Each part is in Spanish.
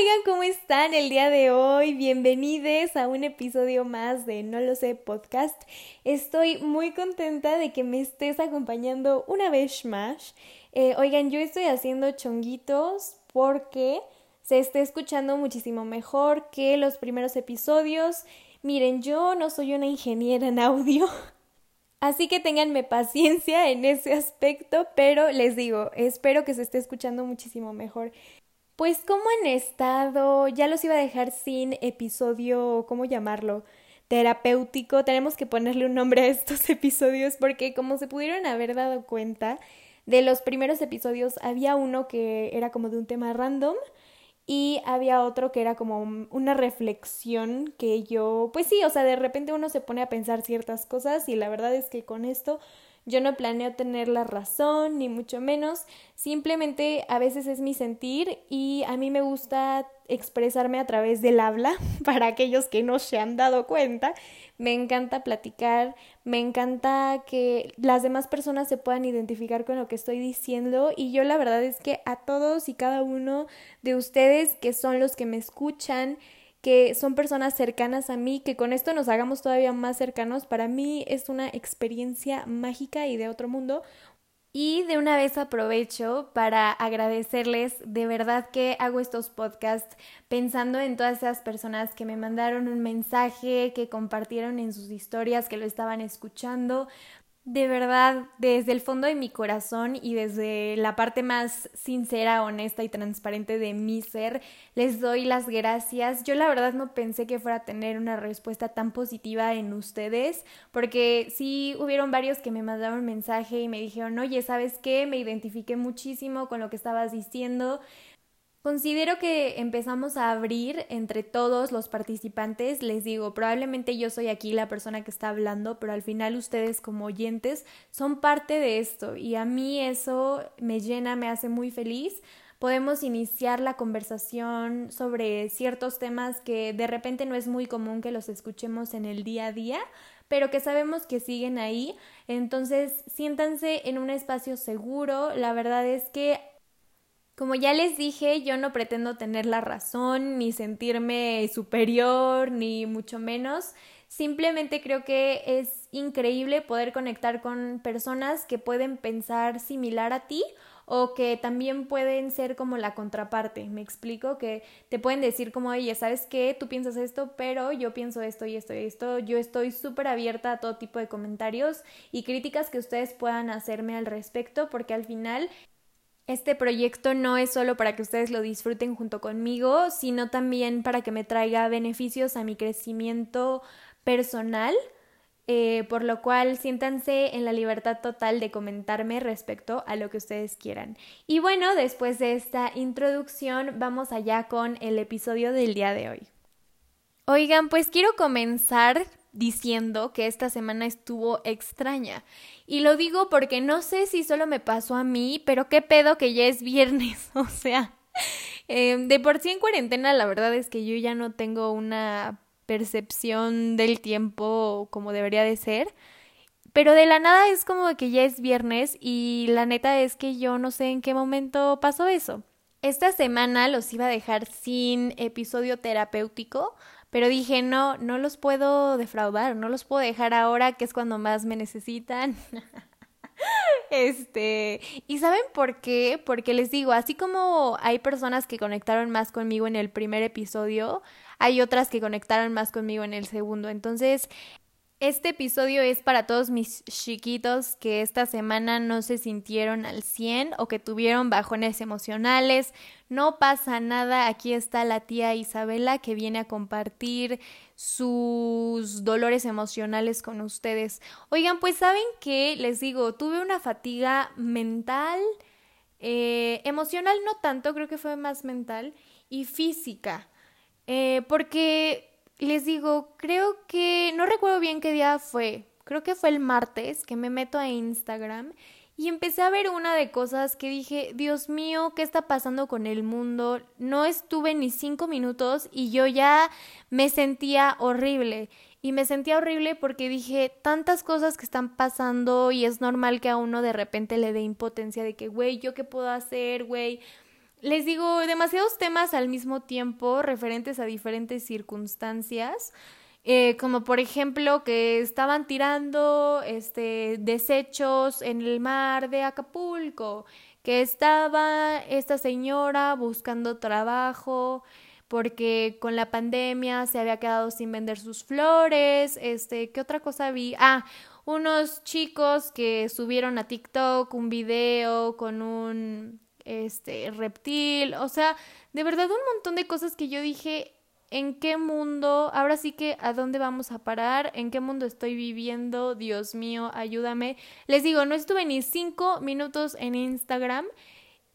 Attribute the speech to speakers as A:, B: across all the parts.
A: oigan, ¿cómo están el día de hoy? Bienvenidos a un episodio más de No lo sé podcast. Estoy muy contenta de que me estés acompañando una vez más. Eh, oigan, yo estoy haciendo chonguitos porque se está escuchando muchísimo mejor que los primeros episodios. Miren, yo no soy una ingeniera en audio. Así que ténganme paciencia en ese aspecto, pero les digo, espero que se esté escuchando muchísimo mejor. Pues como han estado, ya los iba a dejar sin episodio, ¿cómo llamarlo? terapéutico, tenemos que ponerle un nombre a estos episodios porque como se pudieron haber dado cuenta, de los primeros episodios había uno que era como de un tema random y había otro que era como una reflexión que yo, pues sí, o sea, de repente uno se pone a pensar ciertas cosas y la verdad es que con esto yo no planeo tener la razón, ni mucho menos, simplemente a veces es mi sentir y a mí me gusta expresarme a través del habla, para aquellos que no se han dado cuenta. Me encanta platicar, me encanta que las demás personas se puedan identificar con lo que estoy diciendo y yo la verdad es que a todos y cada uno de ustedes que son los que me escuchan, que son personas cercanas a mí, que con esto nos hagamos todavía más cercanos, para mí es una experiencia mágica y de otro mundo. Y de una vez aprovecho para agradecerles de verdad que hago estos podcasts pensando en todas esas personas que me mandaron un mensaje, que compartieron en sus historias, que lo estaban escuchando, de verdad, desde el fondo de mi corazón y desde la parte más sincera, honesta y transparente de mi ser, les doy las gracias. Yo la verdad no pensé que fuera a tener una respuesta tan positiva en ustedes, porque sí hubieron varios que me mandaron mensaje y me dijeron, oye, ¿sabes qué? Me identifiqué muchísimo con lo que estabas diciendo. Considero que empezamos a abrir entre todos los participantes. Les digo, probablemente yo soy aquí la persona que está hablando, pero al final ustedes como oyentes son parte de esto y a mí eso me llena, me hace muy feliz. Podemos iniciar la conversación sobre ciertos temas que de repente no es muy común que los escuchemos en el día a día, pero que sabemos que siguen ahí. Entonces, siéntanse en un espacio seguro. La verdad es que como ya les dije, yo no pretendo tener la razón, ni sentirme superior, ni mucho menos. Simplemente creo que es increíble poder conectar con personas que pueden pensar similar a ti o que también pueden ser como la contraparte. Me explico que te pueden decir como, oye, ¿sabes qué? Tú piensas esto, pero yo pienso esto y esto y esto. Yo estoy súper abierta a todo tipo de comentarios y críticas que ustedes puedan hacerme al respecto porque al final este proyecto no es solo para que ustedes lo disfruten junto conmigo, sino también para que me traiga beneficios a mi crecimiento personal, eh, por lo cual siéntanse en la libertad total de comentarme respecto a lo que ustedes quieran. Y bueno, después de esta introducción, vamos allá con el episodio del día de hoy. Oigan, pues quiero comenzar diciendo que esta semana estuvo extraña. Y lo digo porque no sé si solo me pasó a mí, pero qué pedo que ya es viernes. O sea, eh, de por sí en cuarentena la verdad es que yo ya no tengo una percepción del tiempo como debería de ser. Pero de la nada es como que ya es viernes y la neta es que yo no sé en qué momento pasó eso. Esta semana los iba a dejar sin episodio terapéutico pero dije, no, no los puedo defraudar, no los puedo dejar ahora, que es cuando más me necesitan. Este, ¿y saben por qué? Porque les digo, así como hay personas que conectaron más conmigo en el primer episodio, hay otras que conectaron más conmigo en el segundo. Entonces, este episodio es para todos mis chiquitos que esta semana no se sintieron al 100 o que tuvieron bajones emocionales. No pasa nada, aquí está la tía Isabela que viene a compartir sus dolores emocionales con ustedes. Oigan, pues saben que les digo, tuve una fatiga mental, eh, emocional no tanto, creo que fue más mental y física. Eh, porque les digo, creo que, no recuerdo bien qué día fue, creo que fue el martes que me meto a Instagram y empecé a ver una de cosas que dije, Dios mío, ¿qué está pasando con el mundo? No estuve ni cinco minutos y yo ya me sentía horrible. Y me sentía horrible porque dije tantas cosas que están pasando y es normal que a uno de repente le dé impotencia de que, güey, ¿yo qué puedo hacer, güey? Les digo, demasiados temas al mismo tiempo referentes a diferentes circunstancias. Eh, como por ejemplo que estaban tirando este desechos en el mar de Acapulco, que estaba esta señora buscando trabajo porque con la pandemia se había quedado sin vender sus flores, este, ¿qué otra cosa vi? Ah, unos chicos que subieron a TikTok un video con un este reptil, o sea, de verdad un montón de cosas que yo dije, ¿en qué mundo? Ahora sí que a dónde vamos a parar, en qué mundo estoy viviendo, Dios mío, ayúdame. Les digo, no estuve ni cinco minutos en Instagram.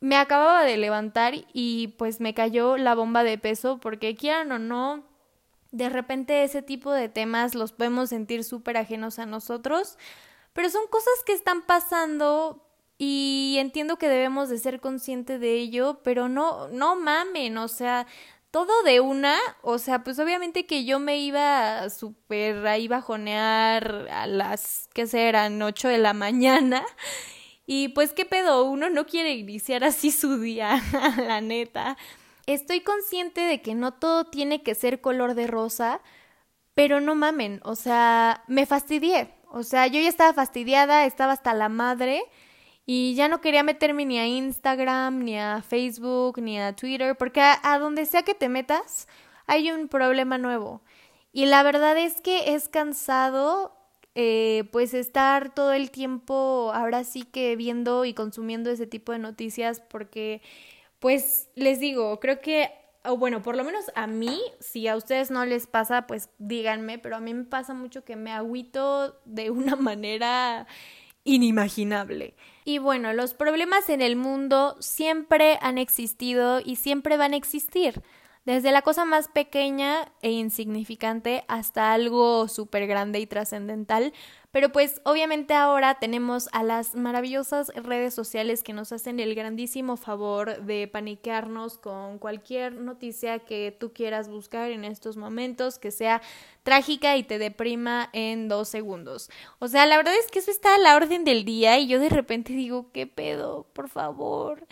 A: Me acababa de levantar y pues me cayó la bomba de peso porque quieran o no, de repente ese tipo de temas los podemos sentir súper ajenos a nosotros, pero son cosas que están pasando y entiendo que debemos de ser conscientes de ello, pero no, no mamen, o sea, todo de una, o sea, pues obviamente que yo me iba súper ahí bajonear a las, ¿qué serán? 8 de la mañana. Y pues, ¿qué pedo? Uno no quiere iniciar así su día, la neta. Estoy consciente de que no todo tiene que ser color de rosa, pero no mamen, o sea, me fastidié. O sea, yo ya estaba fastidiada, estaba hasta la madre y ya no quería meterme ni a Instagram, ni a Facebook, ni a Twitter, porque a, donde sea que te metas hay un problema nuevo. Y la verdad es que es cansado eh, pues estar todo el tiempo ahora sí que viendo y consumiendo ese tipo de noticias porque pues les digo, creo que, o bueno, por lo menos a mí, si a ustedes no les pasa, pues díganme, pero a mí me pasa mucho que me agüito de una manera inimaginable. Y bueno, los problemas en el mundo siempre han existido y siempre van a existir, desde la cosa más pequeña e insignificante hasta algo súper grande y trascendental, pero pues obviamente ahora tenemos a las maravillosas redes sociales que nos hacen el grandísimo favor de paniquearnos con cualquier noticia que tú quieras buscar en estos momentos, que sea trágica y te deprima en dos segundos. O sea, la verdad es que eso está a la orden del día y yo de repente digo, ¿qué pedo? Por favor,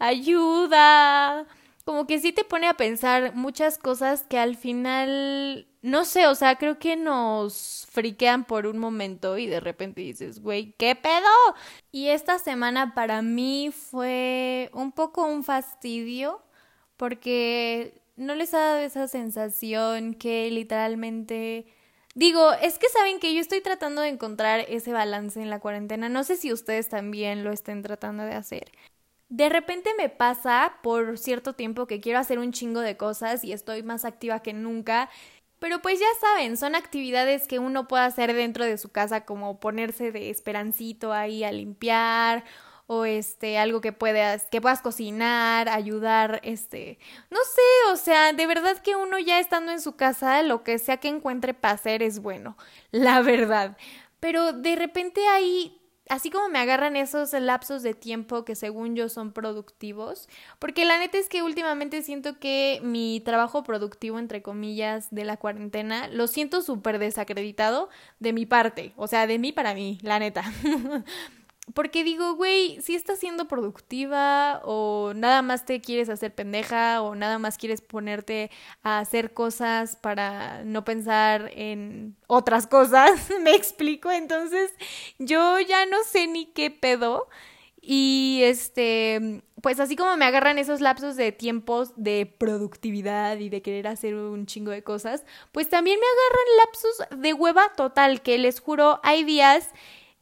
A: ayuda como que sí te pone a pensar muchas cosas que al final, no sé, o sea, creo que nos friquean por un momento y de repente dices, güey, ¿qué pedo? Y esta semana para mí fue un poco un fastidio porque no les ha dado esa sensación que literalmente... Digo, es que saben que yo estoy tratando de encontrar ese balance en la cuarentena. No sé si ustedes también lo estén tratando de hacer. De repente me pasa por cierto tiempo que quiero hacer un chingo de cosas y estoy más activa que nunca. Pero pues ya saben, son actividades que uno puede hacer dentro de su casa como ponerse de esperancito ahí a limpiar o este algo que puedas que puedas cocinar, ayudar, este, no sé, o sea, de verdad que uno ya estando en su casa, lo que sea que encuentre para hacer es bueno, la verdad. Pero de repente hay así como me agarran esos lapsos de tiempo que según yo son productivos, porque la neta es que últimamente siento que mi trabajo productivo, entre comillas, de la cuarentena, lo siento súper desacreditado de mi parte, o sea, de mí para mí, la neta. Porque digo, güey, si estás siendo productiva o nada más te quieres hacer pendeja o nada más quieres ponerte a hacer cosas para no pensar en otras cosas, me explico. Entonces, yo ya no sé ni qué pedo. Y este, pues así como me agarran esos lapsos de tiempos de productividad y de querer hacer un chingo de cosas, pues también me agarran lapsos de hueva total, que les juro, hay días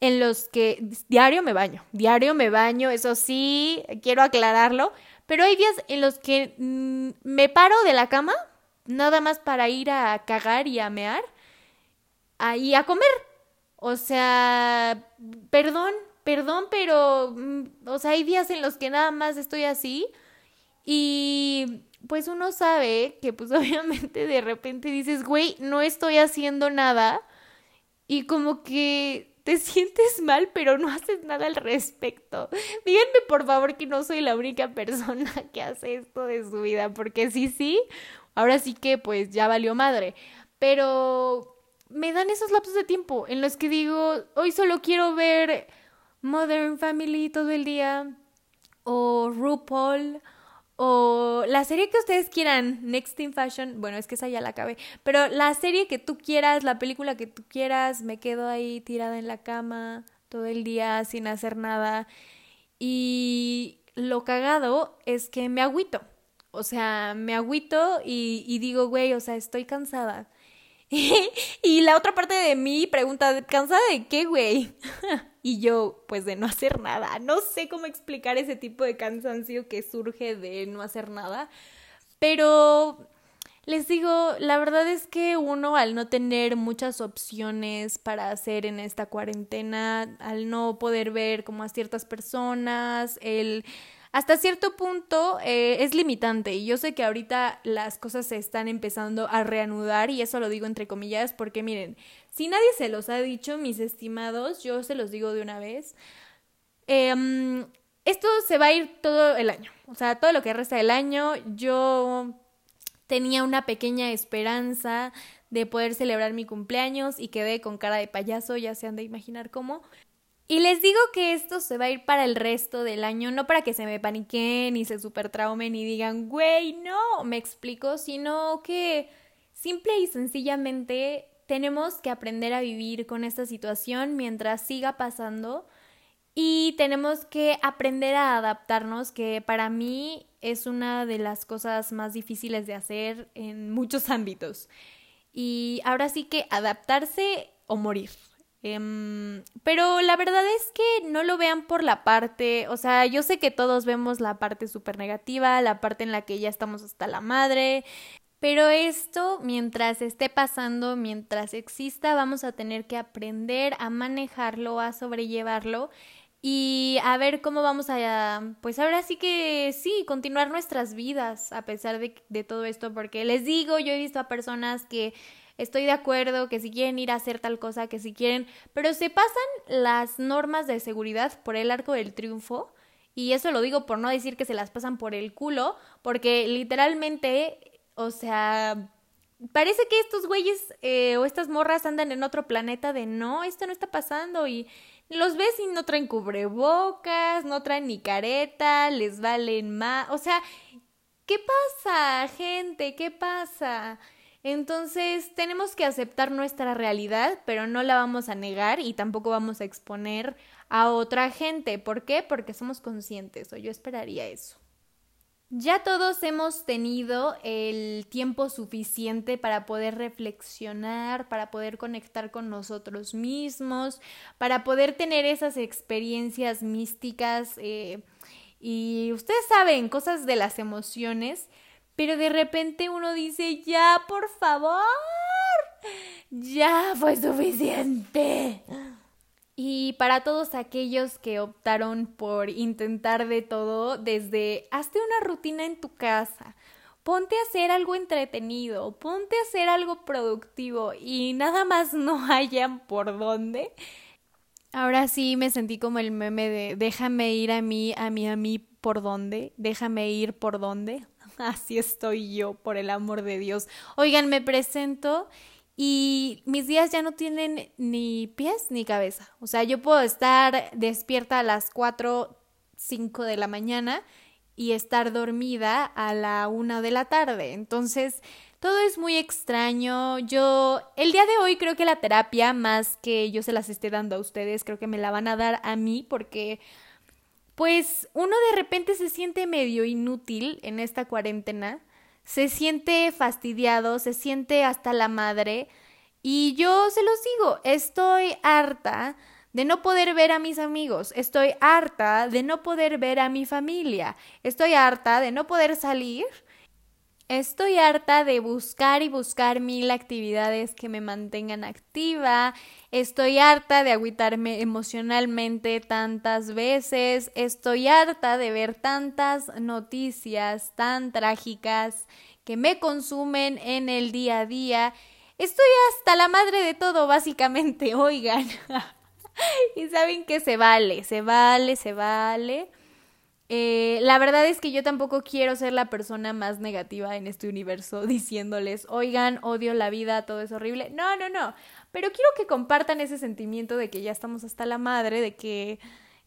A: en los que diario me baño, diario me baño, eso sí, quiero aclararlo, pero hay días en los que mm, me paro de la cama, nada más para ir a cagar y a mear, y a comer. O sea, perdón, perdón, pero, mm, o sea, hay días en los que nada más estoy así y pues uno sabe que pues obviamente de repente dices, güey, no estoy haciendo nada y como que te sientes mal, pero no haces nada al respecto. Díganme por favor que no soy la única persona que hace esto de su vida, porque sí, sí, ahora sí que pues ya valió madre. Pero me dan esos lapsos de tiempo en los que digo, hoy solo quiero ver Modern Family todo el día, o RuPaul, o la serie que ustedes quieran, Next in Fashion, bueno, es que esa ya la acabé, pero la serie que tú quieras, la película que tú quieras, me quedo ahí tirada en la cama todo el día sin hacer nada y lo cagado es que me agüito, o sea, me agüito y, y digo, güey, o sea, estoy cansada. y la otra parte de mí pregunta, ¿cansada de qué, güey? Y yo, pues de no hacer nada. No sé cómo explicar ese tipo de cansancio que surge de no hacer nada. Pero les digo, la verdad es que uno al no tener muchas opciones para hacer en esta cuarentena, al no poder ver como a ciertas personas, el hasta cierto punto eh, es limitante y yo sé que ahorita las cosas se están empezando a reanudar y eso lo digo entre comillas porque miren, si nadie se los ha dicho, mis estimados, yo se los digo de una vez, em, esto se va a ir todo el año, o sea, todo lo que resta del año, yo tenía una pequeña esperanza de poder celebrar mi cumpleaños y quedé con cara de payaso, ya se han de imaginar cómo, y les digo que esto se va a ir para el resto del año, no para que se me paniquen y se super traumen y digan, güey, no, me explico, sino que simple y sencillamente tenemos que aprender a vivir con esta situación mientras siga pasando y tenemos que aprender a adaptarnos, que para mí es una de las cosas más difíciles de hacer en muchos ámbitos. Y ahora sí que adaptarse o morir. Em, pero la verdad es que no lo vean por la parte, o sea, yo sé que todos vemos la parte súper negativa, la parte en la que ya estamos hasta la madre, pero esto, mientras esté pasando, mientras exista, vamos a tener que aprender a manejarlo, a sobrellevarlo y a ver cómo vamos a, pues ahora sí que sí, continuar nuestras vidas a pesar de, de todo esto, porque les digo, yo he visto a personas que estoy de acuerdo, que si quieren ir a hacer tal cosa, que si quieren, pero se pasan las normas de seguridad por el arco del triunfo. Y eso lo digo por no decir que se las pasan por el culo, porque literalmente, o sea, parece que estos güeyes eh, o estas morras andan en otro planeta de no, esto no está pasando y los ves y no traen cubrebocas, no traen ni careta, les valen más, o sea, ¿qué pasa, gente? ¿Qué pasa? Entonces tenemos que aceptar nuestra realidad, pero no la vamos a negar y tampoco vamos a exponer a otra gente. ¿Por qué? Porque somos conscientes, o yo esperaría eso. Ya todos hemos tenido el tiempo suficiente para poder reflexionar, para poder conectar con nosotros mismos, para poder tener esas experiencias místicas eh, y ustedes saben, cosas de las emociones pero de repente uno dice, ya, por favor, ya fue suficiente. Y para todos aquellos que optaron por intentar de todo, desde hazte una rutina en tu casa, ponte a hacer algo entretenido, ponte a hacer algo productivo y nada más no hayan por dónde. Ahora sí me sentí como el meme de déjame ir a mí, a mí, a mí, por dónde, déjame ir por dónde. Así estoy yo, por el amor de Dios. Oigan, me presento y mis días ya no tienen ni pies ni cabeza. O sea, yo puedo estar despierta a las 4, 5 de la mañana y estar dormida a la 1 de la tarde. Entonces, todo es muy extraño. Yo, el día de hoy creo que la terapia, más que yo se las esté dando a ustedes, creo que me la van a dar a mí porque pues uno de repente se siente medio inútil en esta cuarentena, se siente fastidiado, se siente hasta la madre y yo se los digo, estoy harta de no poder ver a mis amigos, estoy harta de no poder ver a mi familia, estoy harta de no poder salir Estoy harta de buscar y buscar mil actividades que me mantengan activa. Estoy harta de agüitarme emocionalmente tantas veces. Estoy harta de ver tantas noticias tan trágicas que me consumen en el día a día. Estoy hasta la madre de todo, básicamente, oigan. y saben que se vale, se vale, se vale. Eh, la verdad es que yo tampoco quiero ser la persona más negativa en este universo diciéndoles, oigan, odio la vida, todo es horrible. No, no, no. Pero quiero que compartan ese sentimiento de que ya estamos hasta la madre, de que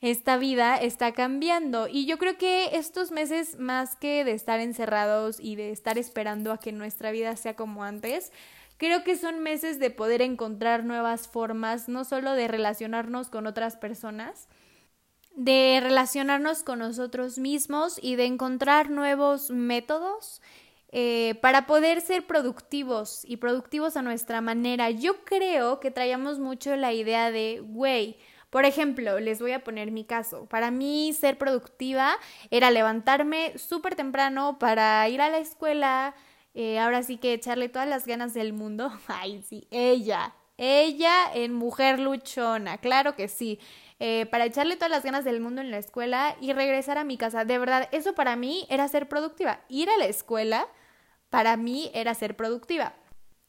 A: esta vida está cambiando. Y yo creo que estos meses, más que de estar encerrados y de estar esperando a que nuestra vida sea como antes, creo que son meses de poder encontrar nuevas formas, no solo de relacionarnos con otras personas, de relacionarnos con nosotros mismos y de encontrar nuevos métodos eh, para poder ser productivos y productivos a nuestra manera. Yo creo que traíamos mucho la idea de, güey, por ejemplo, les voy a poner mi caso. Para mí ser productiva era levantarme súper temprano para ir a la escuela, eh, ahora sí que echarle todas las ganas del mundo. Ay, sí, ella, ella en mujer luchona, claro que sí. Eh, para echarle todas las ganas del mundo en la escuela y regresar a mi casa. De verdad, eso para mí era ser productiva. Ir a la escuela para mí era ser productiva.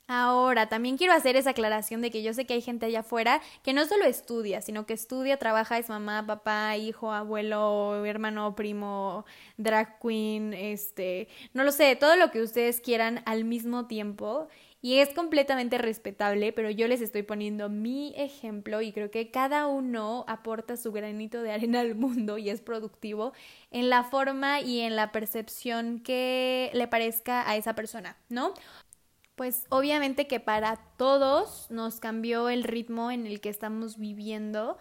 A: Ahora, también quiero hacer esa aclaración de que yo sé que hay gente allá afuera que no solo estudia, sino que estudia, trabaja, es mamá, papá, hijo, abuelo, hermano, primo, drag queen, este, no lo sé, todo lo que ustedes quieran al mismo tiempo. Y es completamente respetable, pero yo les estoy poniendo mi ejemplo y creo que cada uno aporta su granito de arena al mundo y es productivo en la forma y en la percepción que le parezca a esa persona, ¿no? pues obviamente que para todos nos cambió el ritmo en el que estamos viviendo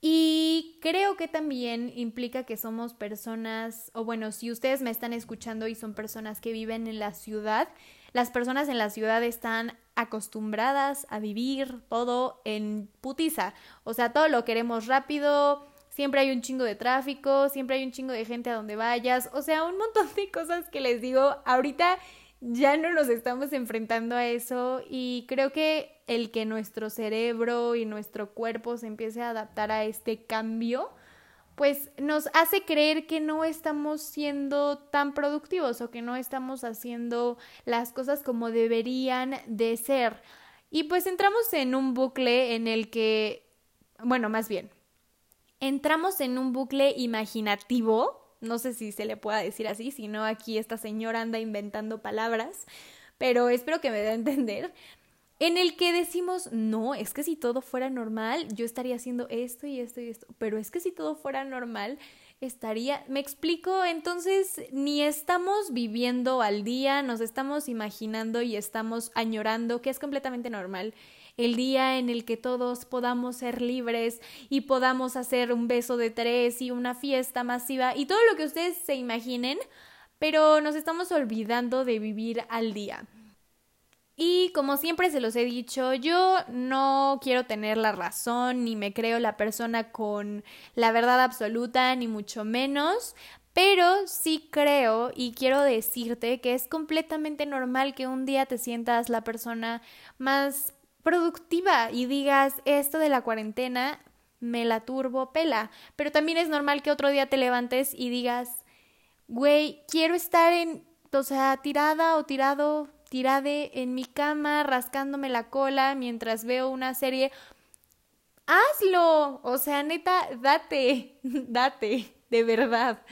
A: y creo que también implica que somos personas, o bueno, si ustedes me están escuchando y son personas que viven en la ciudad, las personas en la ciudad están acostumbradas a vivir todo en putiza, o sea, todo lo queremos rápido, siempre hay un chingo de tráfico, siempre hay un chingo de gente a donde vayas, o sea, un montón de cosas que les digo, ahorita ya no nos estamos enfrentando a eso y creo que el que nuestro cerebro y nuestro cuerpo se empiece a adaptar a este cambio, pues nos hace creer que no estamos siendo tan productivos o que no estamos haciendo las cosas como deberían de ser. Y pues entramos en un bucle en el que, bueno, más bien, entramos en un bucle imaginativo no sé si se le pueda decir así, si no aquí esta señora anda inventando palabras, pero espero que me dé a entender, en el que decimos, no, es que si todo fuera normal, yo estaría haciendo esto y esto y esto, pero es que si todo fuera normal, estaría, me explico, entonces ni estamos viviendo al día, nos estamos imaginando y estamos añorando, que es completamente normal el día en el que todos podamos ser libres y podamos hacer un beso de tres y una fiesta masiva y todo lo que ustedes se imaginen, pero nos estamos olvidando de vivir al día. Y como siempre se los he dicho, yo no quiero tener la razón, ni me creo la persona con la verdad absoluta, ni mucho menos, pero sí creo y quiero decirte que es completamente normal que un día te sientas la persona más productiva y digas esto de la cuarentena me la turbo pela, pero también es normal que otro día te levantes y digas, güey, quiero estar en, o sea, tirada o tirado, tirade en mi cama, rascándome la cola mientras veo una serie. Hazlo, o sea, neta, date, date, de verdad.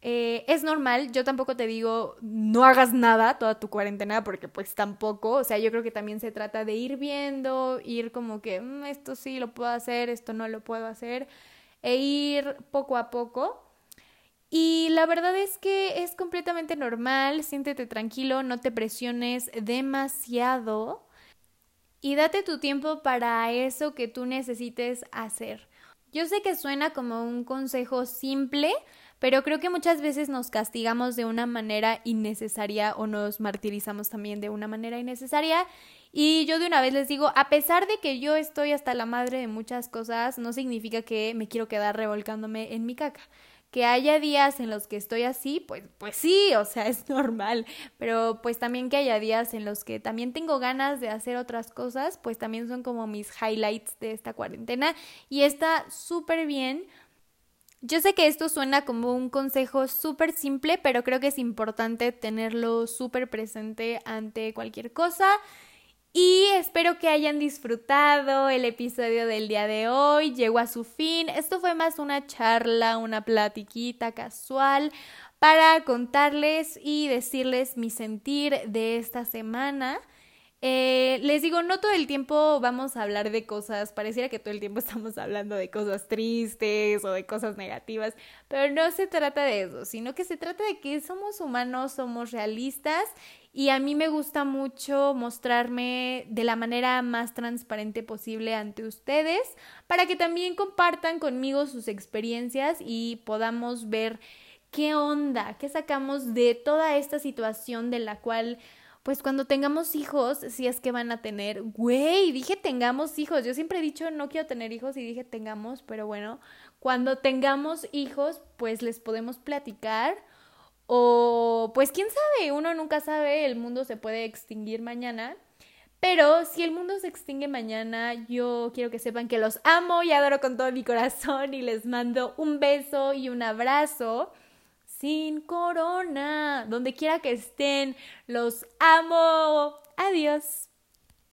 A: Eh, es normal, yo tampoco te digo no hagas nada toda tu cuarentena porque pues tampoco, o sea, yo creo que también se trata de ir viendo, ir como que mm, esto sí lo puedo hacer, esto no lo puedo hacer, e ir poco a poco. Y la verdad es que es completamente normal, siéntete tranquilo, no te presiones demasiado y date tu tiempo para eso que tú necesites hacer. Yo sé que suena como un consejo simple, pero creo que muchas veces nos castigamos de una manera innecesaria o nos martirizamos también de una manera innecesaria. Y yo de una vez les digo, a pesar de que yo estoy hasta la madre de muchas cosas, no significa que me quiero quedar revolcándome en mi caca. Que haya días en los que estoy así, pues, pues sí, o sea, es normal. Pero pues también que haya días en los que también tengo ganas de hacer otras cosas, pues también son como mis highlights de esta cuarentena. Y está súper bien yo sé que esto suena como un consejo súper simple, pero creo que es importante tenerlo súper presente ante cualquier cosa. Y espero que hayan disfrutado el episodio del día de hoy. Llegó a su fin. Esto fue más una charla, una platiquita casual para contarles y decirles mi sentir de esta semana. Eh, les digo, no todo el tiempo vamos a hablar de cosas, pareciera que todo el tiempo estamos hablando de cosas tristes o de cosas negativas, pero no se trata de eso, sino que se trata de que somos humanos, somos realistas y a mí me gusta mucho mostrarme de la manera más transparente posible ante ustedes para que también compartan conmigo sus experiencias y podamos ver qué onda, qué sacamos de toda esta situación de la cual pues cuando tengamos hijos, si es que van a tener, güey, dije tengamos hijos, yo siempre he dicho no quiero tener hijos y dije tengamos, pero bueno, cuando tengamos hijos, pues les podemos platicar o pues quién sabe, uno nunca sabe, el mundo se puede extinguir mañana. Pero si el mundo se extingue mañana, yo quiero que sepan que los amo y adoro con todo mi corazón y les mando un beso y un abrazo sin corona. Donde quiera que estén, los amo. Adiós.